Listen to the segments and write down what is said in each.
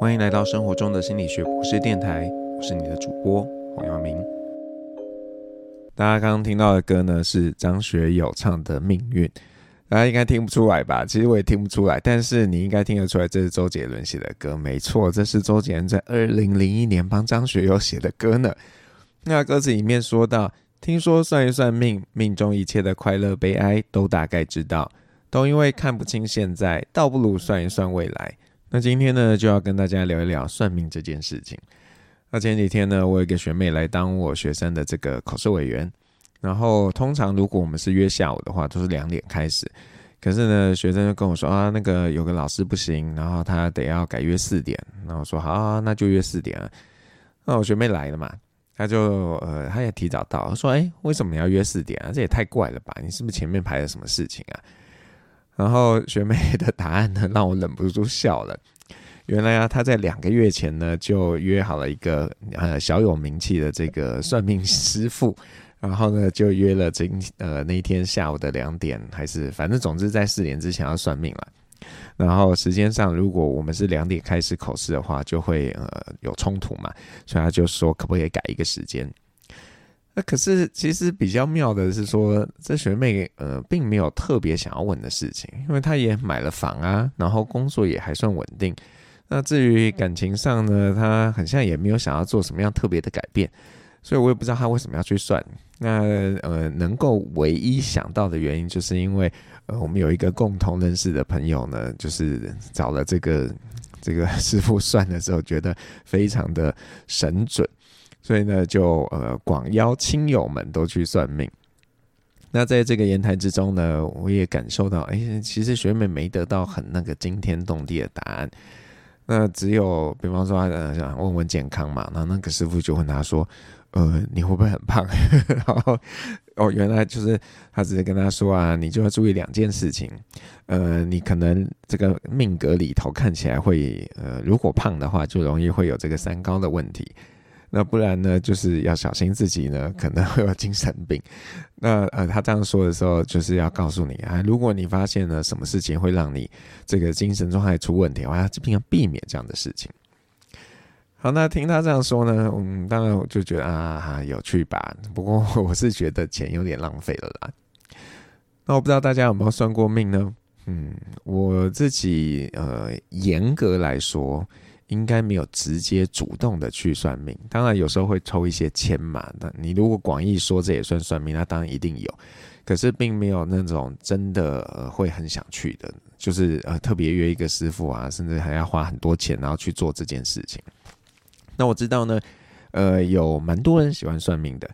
欢迎来到生活中的心理学博士电台，我是你的主播黄耀明。大家刚刚听到的歌呢，是张学友唱的《命运》，大家应该听不出来吧？其实我也听不出来，但是你应该听得出来，这是周杰伦写的歌，没错，这是周杰伦在二零零一年帮张学友写的歌呢。那歌词里面说到：“听说算一算命，命中一切的快乐悲哀都大概知道，都因为看不清现在，倒不如算一算未来。”那今天呢，就要跟大家聊一聊算命这件事情。那前几天呢，我有一个学妹来当我学生的这个考试委员。然后通常如果我们是约下午的话，都是两点开始。可是呢，学生就跟我说啊，那个有个老师不行，然后他得要改约四点。那我说好啊，那就约四点啊。那我学妹来了嘛，他就呃，他也提早到，说哎，为什么你要约四点啊？这也太怪了吧？你是不是前面排了什么事情啊？然后学妹的答案呢，让我忍不住笑了。原来啊，她在两个月前呢，就约好了一个呃小有名气的这个算命师傅，然后呢就约了今呃那一天下午的两点，还是反正总之在四点之前要算命了。然后时间上，如果我们是两点开始考试的话，就会呃有冲突嘛，所以他就说可不可以改一个时间。那可是，其实比较妙的是说，这学妹呃，并没有特别想要问的事情，因为她也买了房啊，然后工作也还算稳定。那至于感情上呢，她好像也没有想要做什么样特别的改变，所以我也不知道她为什么要去算。那呃，能够唯一想到的原因，就是因为呃，我们有一个共同认识的朋友呢，就是找了这个这个师傅算的时候，觉得非常的神准。所以呢，就呃广邀亲友们都去算命。那在这个言谈之中呢，我也感受到，哎、其实学妹没得到很那个惊天动地的答案。那只有，比方说，呃，想问问健康嘛，然后那个师傅就问他说，呃，你会不会很胖？然后，哦，原来就是他直接跟他说啊，你就要注意两件事情，呃，你可能这个命格里头看起来会，呃，如果胖的话，就容易会有这个三高的问题。那不然呢，就是要小心自己呢，可能会有精神病。那呃，他这样说的时候，就是要告诉你啊，如果你发现了什么事情会让你这个精神状态出问题的话，要尽量避免这样的事情。好，那听他这样说呢，嗯，当然我就觉得啊，有趣吧。不过我是觉得钱有点浪费了啦。那我不知道大家有没有算过命呢？嗯，我自己呃，严格来说。应该没有直接主动的去算命，当然有时候会抽一些签嘛。那你如果广义说这也算算命，那当然一定有。可是并没有那种真的呃会很想去的，就是呃特别约一个师傅啊，甚至还要花很多钱然后去做这件事情。那我知道呢，呃有蛮多人喜欢算命的。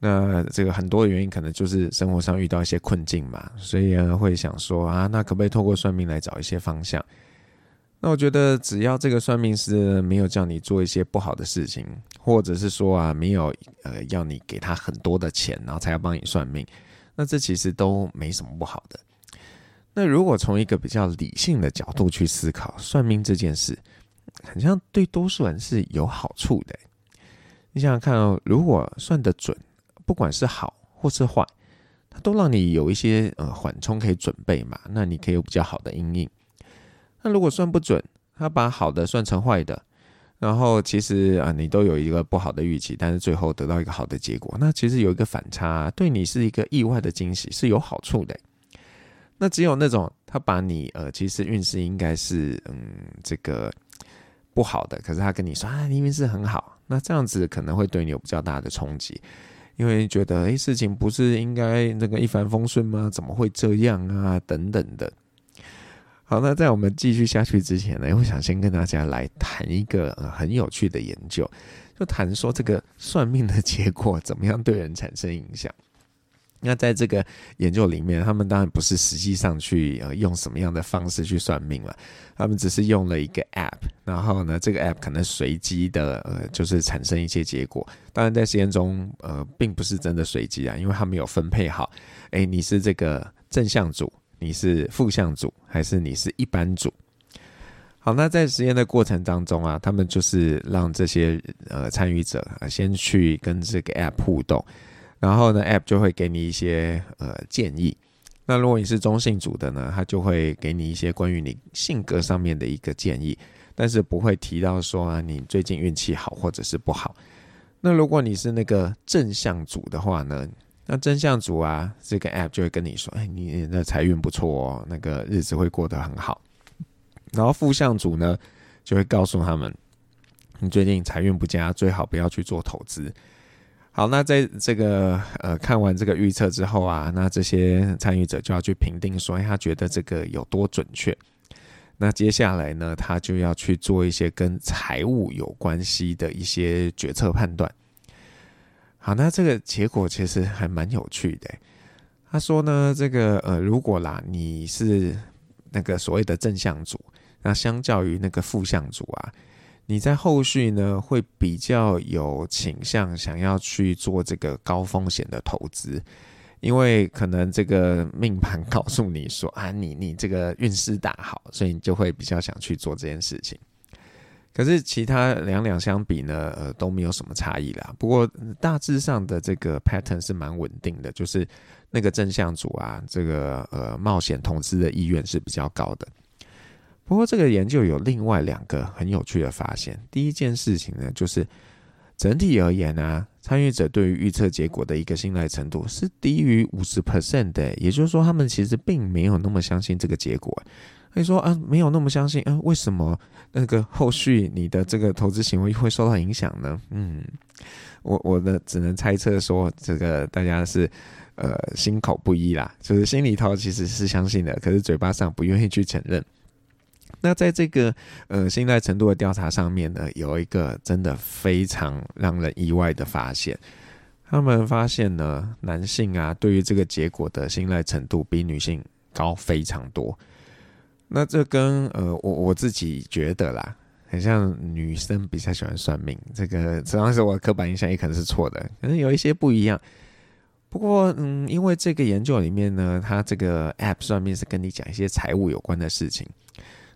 那这个很多原因可能就是生活上遇到一些困境嘛，所以呢会想说啊，那可不可以透过算命来找一些方向？那我觉得，只要这个算命师没有叫你做一些不好的事情，或者是说啊，没有呃要你给他很多的钱，然后才要帮你算命，那这其实都没什么不好的。那如果从一个比较理性的角度去思考，算命这件事，好像对多数人是有好处的。你想想看哦，如果算得准，不管是好或是坏，它都让你有一些呃缓冲可以准备嘛，那你可以有比较好的阴影。那如果算不准，他把好的算成坏的，然后其实啊，你都有一个不好的预期，但是最后得到一个好的结果，那其实有一个反差，对你是一个意外的惊喜，是有好处的。那只有那种他把你呃，其实运势应该是嗯这个不好的，可是他跟你说啊，你运势很好，那这样子可能会对你有比较大的冲击，因为觉得诶，事情不是应该那个一帆风顺吗？怎么会这样啊？等等的。好，那在我们继续下去之前呢，我想先跟大家来谈一个呃很有趣的研究，就谈说这个算命的结果怎么样对人产生影响。那在这个研究里面，他们当然不是实际上去呃用什么样的方式去算命了，他们只是用了一个 App，然后呢，这个 App 可能随机的呃就是产生一些结果。当然在实验中呃并不是真的随机啊，因为他们有分配好，诶，你是这个正向组。你是负向组还是你是一般组？好，那在实验的过程当中啊，他们就是让这些呃参与者啊先去跟这个 App 互动，然后呢，App 就会给你一些呃建议。那如果你是中性组的呢，他就会给你一些关于你性格上面的一个建议。但是不会提到说啊，你最近运气好或者是不好。那如果你是那个正向组的话呢，那正向组啊，这个 app 就会跟你说，哎，你的财运不错哦，那个日子会过得很好。然后负向组呢，就会告诉他们，你最近财运不佳，最好不要去做投资。好，那在这个呃看完这个预测之后啊，那这些参与者就要去评定说，他觉得这个有多准确。那接下来呢，他就要去做一些跟财务有关系的一些决策判断。好，那这个结果其实还蛮有趣的。他说呢，这个呃，如果啦你是那个所谓的正向组，那相较于那个负向组啊。你在后续呢，会比较有倾向想要去做这个高风险的投资，因为可能这个命盘 告诉你说啊，你你这个运势大好，所以你就会比较想去做这件事情。可是其他两两相比呢，呃，都没有什么差异啦。不过大致上的这个 pattern 是蛮稳定的，就是那个正向组啊，这个呃冒险投资的意愿是比较高的。不过，这个研究有另外两个很有趣的发现。第一件事情呢，就是整体而言啊，参与者对于预测结果的一个信赖程度是低于五十 percent 的。也就是说，他们其实并没有那么相信这个结果。可以说啊，没有那么相信啊，为什么那个后续你的这个投资行为会受到影响呢？嗯，我我的只能猜测说，这个大家是呃心口不一啦，就是心里头其实是相信的，可是嘴巴上不愿意去承认。那在这个呃信赖程度的调查上面呢，有一个真的非常让人意外的发现，他们发现呢，男性啊对于这个结果的信赖程度比女性高非常多。那这跟呃我我自己觉得啦，很像女生比较喜欢算命，这个实际上是我的刻板印象，也可能是错的，可能有一些不一样。不过嗯，因为这个研究里面呢，它这个 app 算命是跟你讲一些财务有关的事情。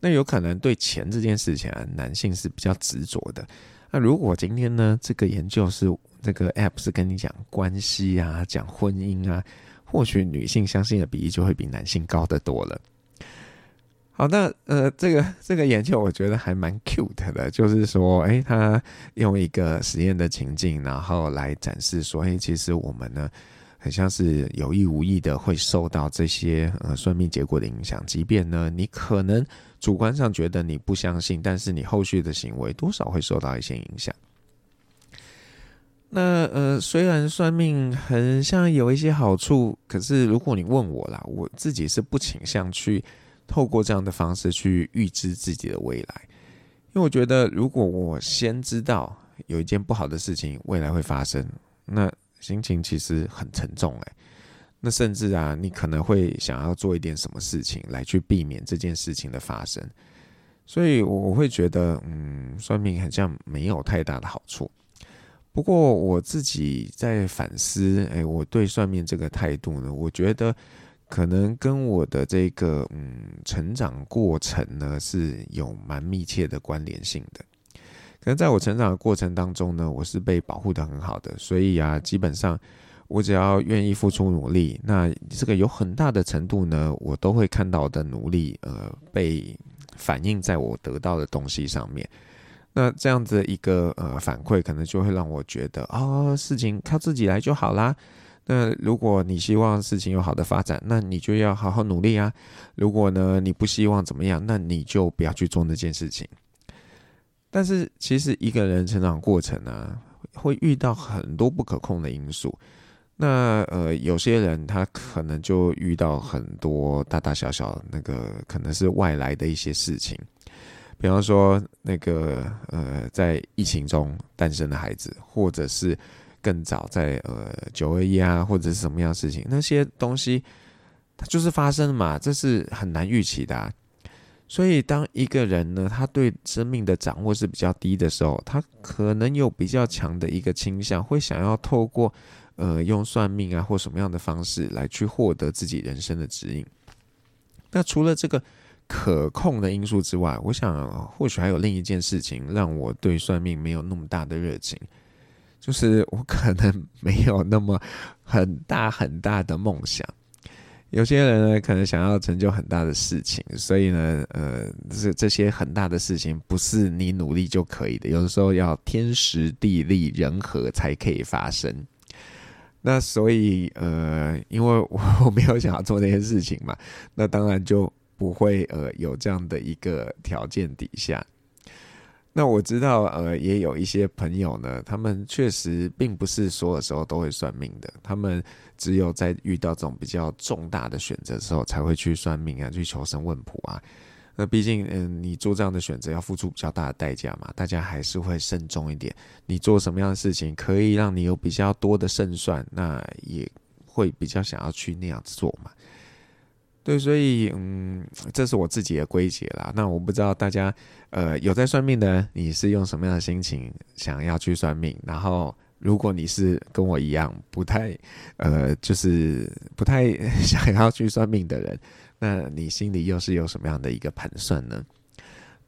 那有可能对钱这件事情啊，男性是比较执着的。那如果今天呢，这个研究是这个 app 是跟你讲关系啊，讲婚姻啊，或许女性相信的比例就会比男性高得多了。好，那呃，这个这个研究我觉得还蛮 cute 的，就是说，哎，他用一个实验的情境，然后来展示说，哎，其实我们呢。很像是有意无意的会受到这些呃算命结果的影响，即便呢你可能主观上觉得你不相信，但是你后续的行为多少会受到一些影响。那呃虽然算命很像有一些好处，可是如果你问我啦，我自己是不倾向去透过这样的方式去预知自己的未来，因为我觉得如果我先知道有一件不好的事情未来会发生，那。心情其实很沉重哎，那甚至啊，你可能会想要做一点什么事情来去避免这件事情的发生，所以我会觉得，嗯，算命好像没有太大的好处。不过我自己在反思，哎，我对算命这个态度呢，我觉得可能跟我的这个嗯成长过程呢是有蛮密切的关联性的。可能在我成长的过程当中呢，我是被保护得很好的，所以啊，基本上我只要愿意付出努力，那这个有很大的程度呢，我都会看到我的努力，呃，被反映在我得到的东西上面。那这样子一个呃反馈，可能就会让我觉得、哦，事情靠自己来就好啦。那如果你希望事情有好的发展，那你就要好好努力啊。如果呢，你不希望怎么样，那你就不要去做那件事情。但是其实一个人成长过程啊，会遇到很多不可控的因素。那呃，有些人他可能就遇到很多大大小小那个可能是外来的一些事情，比方说那个呃，在疫情中诞生的孩子，或者是更早在呃九二一啊，或者是什么样的事情，那些东西它就是发生嘛，这是很难预期的啊。所以，当一个人呢，他对生命的掌握是比较低的时候，他可能有比较强的一个倾向，会想要透过呃用算命啊或什么样的方式来去获得自己人生的指引。那除了这个可控的因素之外，我想或许还有另一件事情让我对算命没有那么大的热情，就是我可能 没有那么很大很大的梦想。有些人呢，可能想要成就很大的事情，所以呢，呃，这这些很大的事情不是你努力就可以的，有的时候要天时地利人和才可以发生。那所以，呃，因为我我没有想要做那些事情嘛，那当然就不会呃有这样的一个条件底下。那我知道，呃，也有一些朋友呢，他们确实并不是所有时候都会算命的，他们只有在遇到这种比较重大的选择的时候，才会去算命啊，去求神问卜啊。那毕竟，嗯，你做这样的选择要付出比较大的代价嘛，大家还是会慎重一点。你做什么样的事情可以让你有比较多的胜算，那也会比较想要去那样子做嘛。对，所以嗯，这是我自己的归结啦。那我不知道大家呃有在算命的，你是用什么样的心情想要去算命？然后，如果你是跟我一样不太呃，就是不太 想要去算命的人，那你心里又是有什么样的一个盘算呢？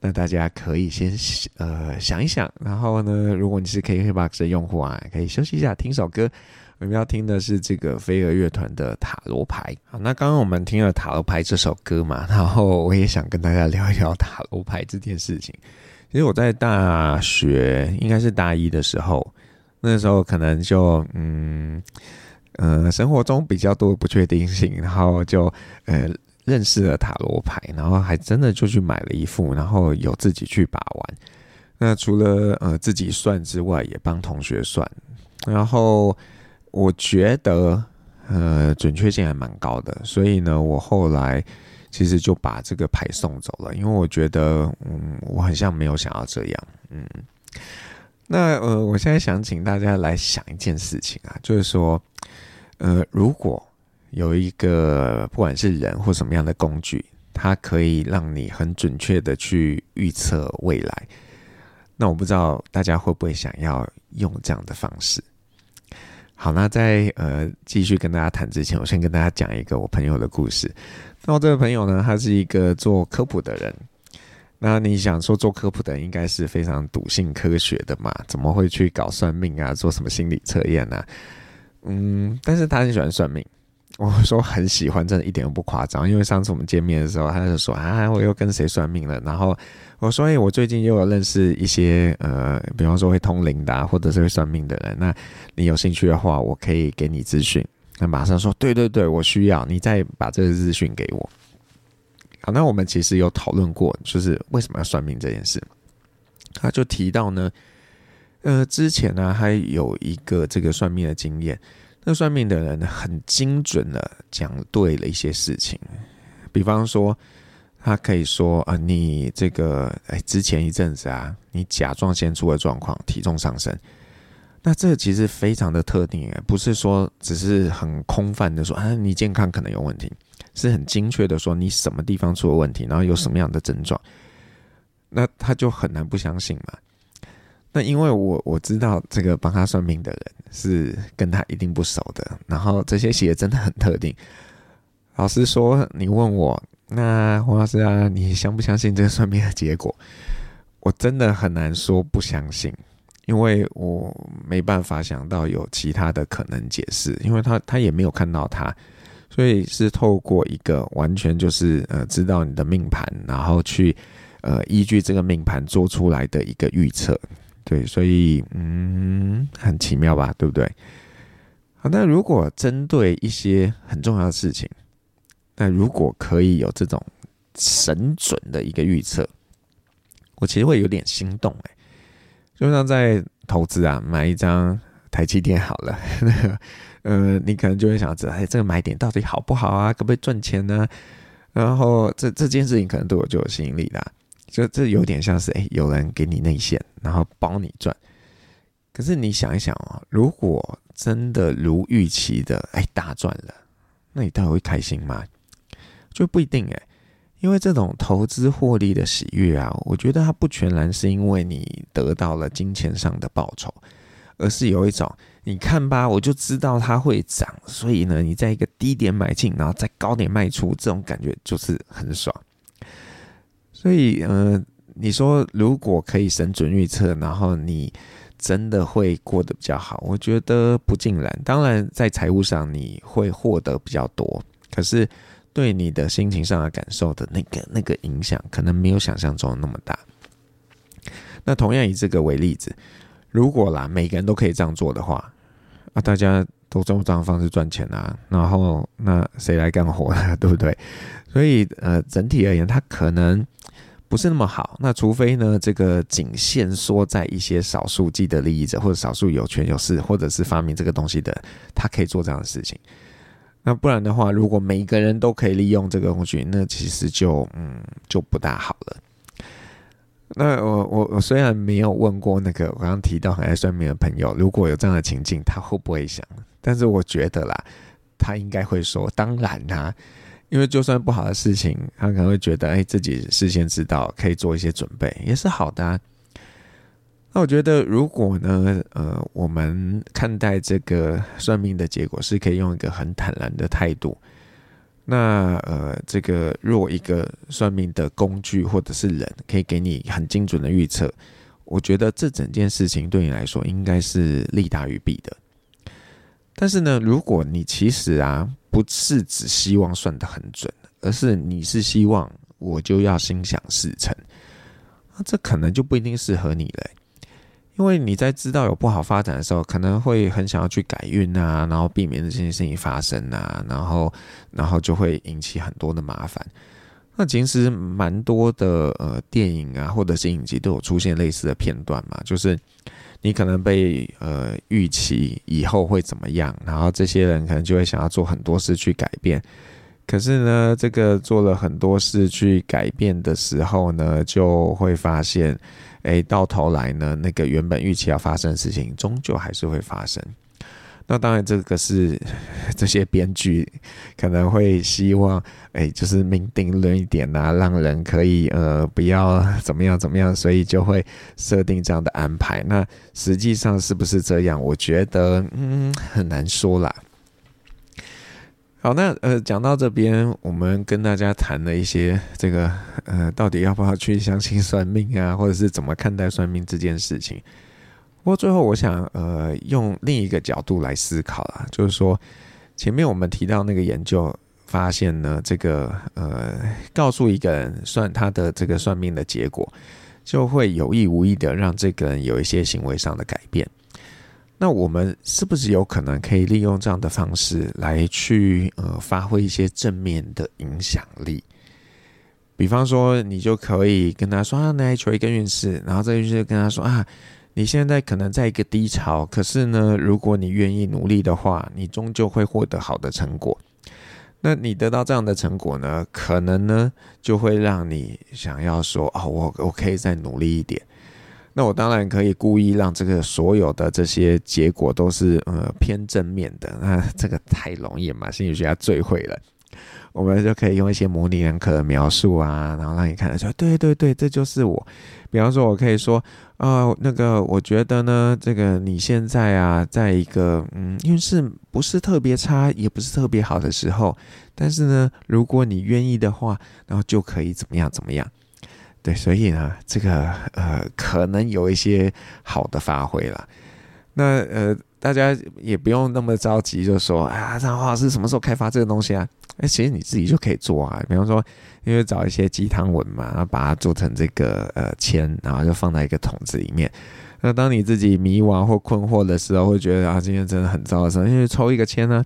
那大家可以先呃想一想，然后呢，如果你是 KKBOX 的用户啊，可以休息一下，听首歌。我们要听的是这个飞儿乐团的塔罗牌。好，那刚刚我们听了塔罗牌这首歌嘛，然后我也想跟大家聊一聊塔罗牌这件事情。其实我在大学应该是大一的时候，那时候可能就嗯呃生活中比较多不确定性，然后就呃认识了塔罗牌，然后还真的就去买了一副，然后有自己去把玩。那除了呃自己算之外，也帮同学算，然后。我觉得，呃，准确性还蛮高的，所以呢，我后来其实就把这个牌送走了，因为我觉得，嗯，我好像没有想要这样，嗯。那呃，我现在想请大家来想一件事情啊，就是说，呃，如果有一个不管是人或什么样的工具，它可以让你很准确的去预测未来，那我不知道大家会不会想要用这样的方式。好，那在呃继续跟大家谈之前，我先跟大家讲一个我朋友的故事。那我这位朋友呢，他是一个做科普的人。那你想说做科普的应该是非常笃信科学的嘛？怎么会去搞算命啊？做什么心理测验呢？嗯，但是他很喜欢算命。我说很喜欢，真的一点都不夸张。因为上次我们见面的时候，他就说啊，我又跟谁算命了？然后我说，哎，我最近又有认识一些呃，比方说会通灵的，或者是会算命的人。那你有兴趣的话，我可以给你资讯。那马上说，对对对，我需要你再把这个资讯给我。好，那我们其实有讨论过，就是为什么要算命这件事。他就提到呢，呃，之前呢，还有一个这个算命的经验。那算命的人很精准的讲对了一些事情，比方说，他可以说啊，你这个哎，之前一阵子啊，你甲状腺出了状况，体重上升。那这其实非常的特定，不是说只是很空泛的说啊，你健康可能有问题，是很精确的说你什么地方出了问题，然后有什么样的症状，那他就很难不相信嘛。那因为我我知道这个帮他算命的人是跟他一定不熟的，然后这些写真的很特定。老实说，你问我，那黄老师啊，你相不相信这个算命的结果？我真的很难说不相信，因为我没办法想到有其他的可能解释，因为他他也没有看到他，所以是透过一个完全就是呃知道你的命盘，然后去呃依据这个命盘做出来的一个预测。对，所以嗯，很奇妙吧，对不对？好，那如果针对一些很重要的事情，那如果可以有这种神准的一个预测，我其实会有点心动哎。就像在投资啊，买一张台积电好了，那 个呃，你可能就会想知道，哎，这个买点到底好不好啊？可不可以赚钱呢？然后这这件事情可能对我就有吸引力啦。这有点像是，哎，有人给你内线，然后帮你赚。可是你想一想啊，如果真的如预期的，哎，大赚了，那你到底会开心吗？就不一定哎，因为这种投资获利的喜悦啊，我觉得它不全然是因为你得到了金钱上的报酬，而是有一种，你看吧，我就知道它会涨，所以呢，你在一个低点买进，然后在高点卖出，这种感觉就是很爽。所以，呃，你说如果可以神准预测，然后你真的会过得比较好，我觉得不尽然。当然，在财务上你会获得比较多，可是对你的心情上的感受的那个那个影响，可能没有想象中那么大。那同样以这个为例子，如果啦每个人都可以这样做的话，啊，大家都用这样方式赚钱啊，然后那谁来干活呢？对不对？所以呃，整体而言，它可能不是那么好。那除非呢，这个仅限缩在一些少数既得利益者或者少数有权有势或者是发明这个东西的，他可以做这样的事情。那不然的话，如果每一个人都可以利用这个工具，那其实就嗯就不大好了。那我我我虽然没有问过那个我刚刚提到很爱算命的朋友，如果有这样的情境，他会不会想？但是我觉得啦，他应该会说，当然啦、因为就算不好的事情，他可能会觉得，哎，自己事先知道，可以做一些准备，也是好的、啊。那我觉得，如果呢，呃，我们看待这个算命的结果，是可以用一个很坦然的态度。那呃，这个若一个算命的工具或者是人可以给你很精准的预测，我觉得这整件事情对你来说应该是利大于弊的。但是呢，如果你其实啊不是只希望算得很准，而是你是希望我就要心想事成，那这可能就不一定适合你了。因为你在知道有不好发展的时候，可能会很想要去改运啊，然后避免这件事情发生啊，然后，然后就会引起很多的麻烦。那其实蛮多的呃电影啊，或者是影集都有出现类似的片段嘛，就是你可能被呃预期以后会怎么样，然后这些人可能就会想要做很多事去改变。可是呢，这个做了很多事去改变的时候呢，就会发现。诶，到头来呢，那个原本预期要发生的事情，终究还是会发生。那当然，这个是 这些编剧可能会希望，诶，就是命定论一点啊，让人可以呃不要怎么样怎么样，所以就会设定这样的安排。那实际上是不是这样？我觉得嗯很难说啦。好，那呃，讲到这边，我们跟大家谈了一些这个呃，到底要不要去相信算命啊，或者是怎么看待算命这件事情。不过最后，我想呃，用另一个角度来思考啦，就是说，前面我们提到那个研究发现呢，这个呃，告诉一个人算他的这个算命的结果，就会有意无意的让这个人有一些行为上的改变。那我们是不是有可能可以利用这样的方式来去呃发挥一些正面的影响力？比方说，你就可以跟他说啊，来求一个运势，然后这个运势跟他说啊，你现在可能在一个低潮，可是呢，如果你愿意努力的话，你终究会获得好的成果。那你得到这样的成果呢，可能呢就会让你想要说哦，我我可以再努力一点。那我当然可以故意让这个所有的这些结果都是呃偏正面的，那这个太容易嘛，心理学家最会了。我们就可以用一些模棱两可的描述啊，然后让你看得出来，对对对，这就是我。比方说，我可以说啊、呃，那个我觉得呢，这个你现在啊，在一个嗯，运势不是特别差，也不是特别好的时候，但是呢，如果你愿意的话，然后就可以怎么样怎么样。对，所以呢，这个呃，可能有一些好的发挥了。那呃，大家也不用那么着急，就说啊，张华老师什么时候开发这个东西啊？哎，其实你自己就可以做啊。比方说，因为找一些鸡汤文嘛，然后把它做成这个呃签，然后就放在一个桶子里面。那当你自己迷惘或困惑的时候，会觉得啊，今天真的很糟的时候，因为抽一个签呢，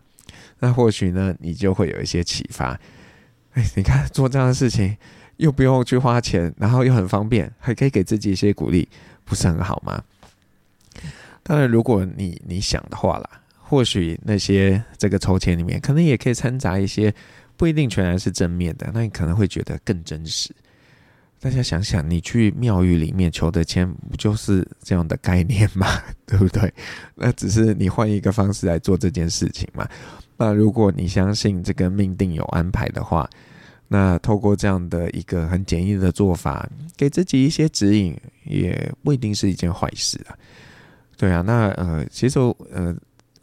那或许呢，你就会有一些启发。哎，你看做这样的事情。又不用去花钱，然后又很方便，还可以给自己一些鼓励，不是很好吗？当然，如果你你想的话啦，或许那些这个抽签里面，可能也可以掺杂一些不一定全然是正面的，那你可能会觉得更真实。大家想想，你去庙宇里面求的签，不就是这样的概念吗？对不对？那只是你换一个方式来做这件事情嘛。那如果你相信这个命定有安排的话，那透过这样的一个很简易的做法，给自己一些指引，也不一定是一件坏事啊。对啊，那呃，其实呃，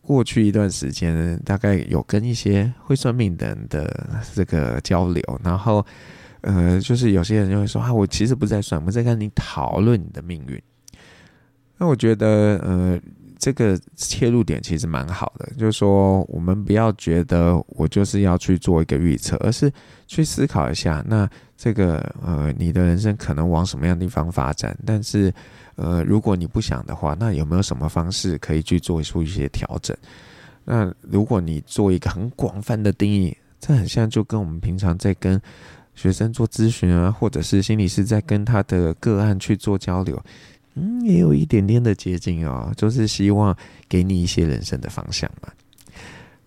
过去一段时间，大概有跟一些会算命的人的这个交流，然后呃，就是有些人就会说啊，我其实不在算，我在跟你讨论你的命运。那我觉得呃，这个切入点其实蛮好的，就是说我们不要觉得我就是要去做一个预测，而是去思考一下，那这个呃，你的人生可能往什么样的地方发展？但是呃，如果你不想的话，那有没有什么方式可以去做出一些调整？那如果你做一个很广泛的定义，这很像就跟我们平常在跟学生做咨询啊，或者是心理师在跟他的个案去做交流。嗯，也有一点点的接近哦，就是希望给你一些人生的方向嘛。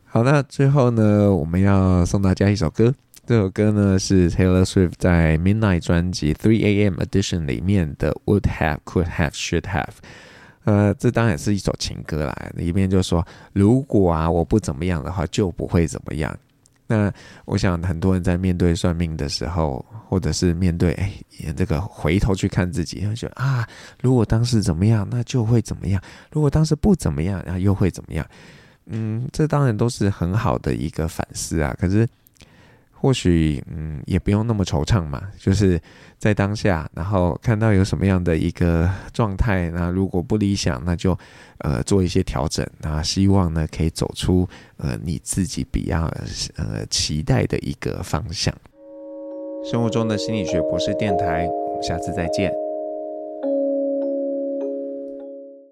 好，那最后呢，我们要送大家一首歌，这首歌呢是 Taylor Swift 在 Midnight 专辑 Three A.M. Edition 里面的 Would Have, Could Have, Should Have。呃，这当然是一首情歌啦，里面就说，如果啊我不怎么样的话，就不会怎么样。那我想，很多人在面对算命的时候，或者是面对哎这个回头去看自己，会觉得啊，如果当时怎么样，那就会怎么样；如果当时不怎么样，然后又会怎么样？嗯，这当然都是很好的一个反思啊。可是。或许嗯，也不用那么惆怅嘛，就是在当下，然后看到有什么样的一个状态，那如果不理想，那就呃做一些调整，那希望呢可以走出呃你自己比较呃期待的一个方向。生活中的心理学博士电台，下次再见。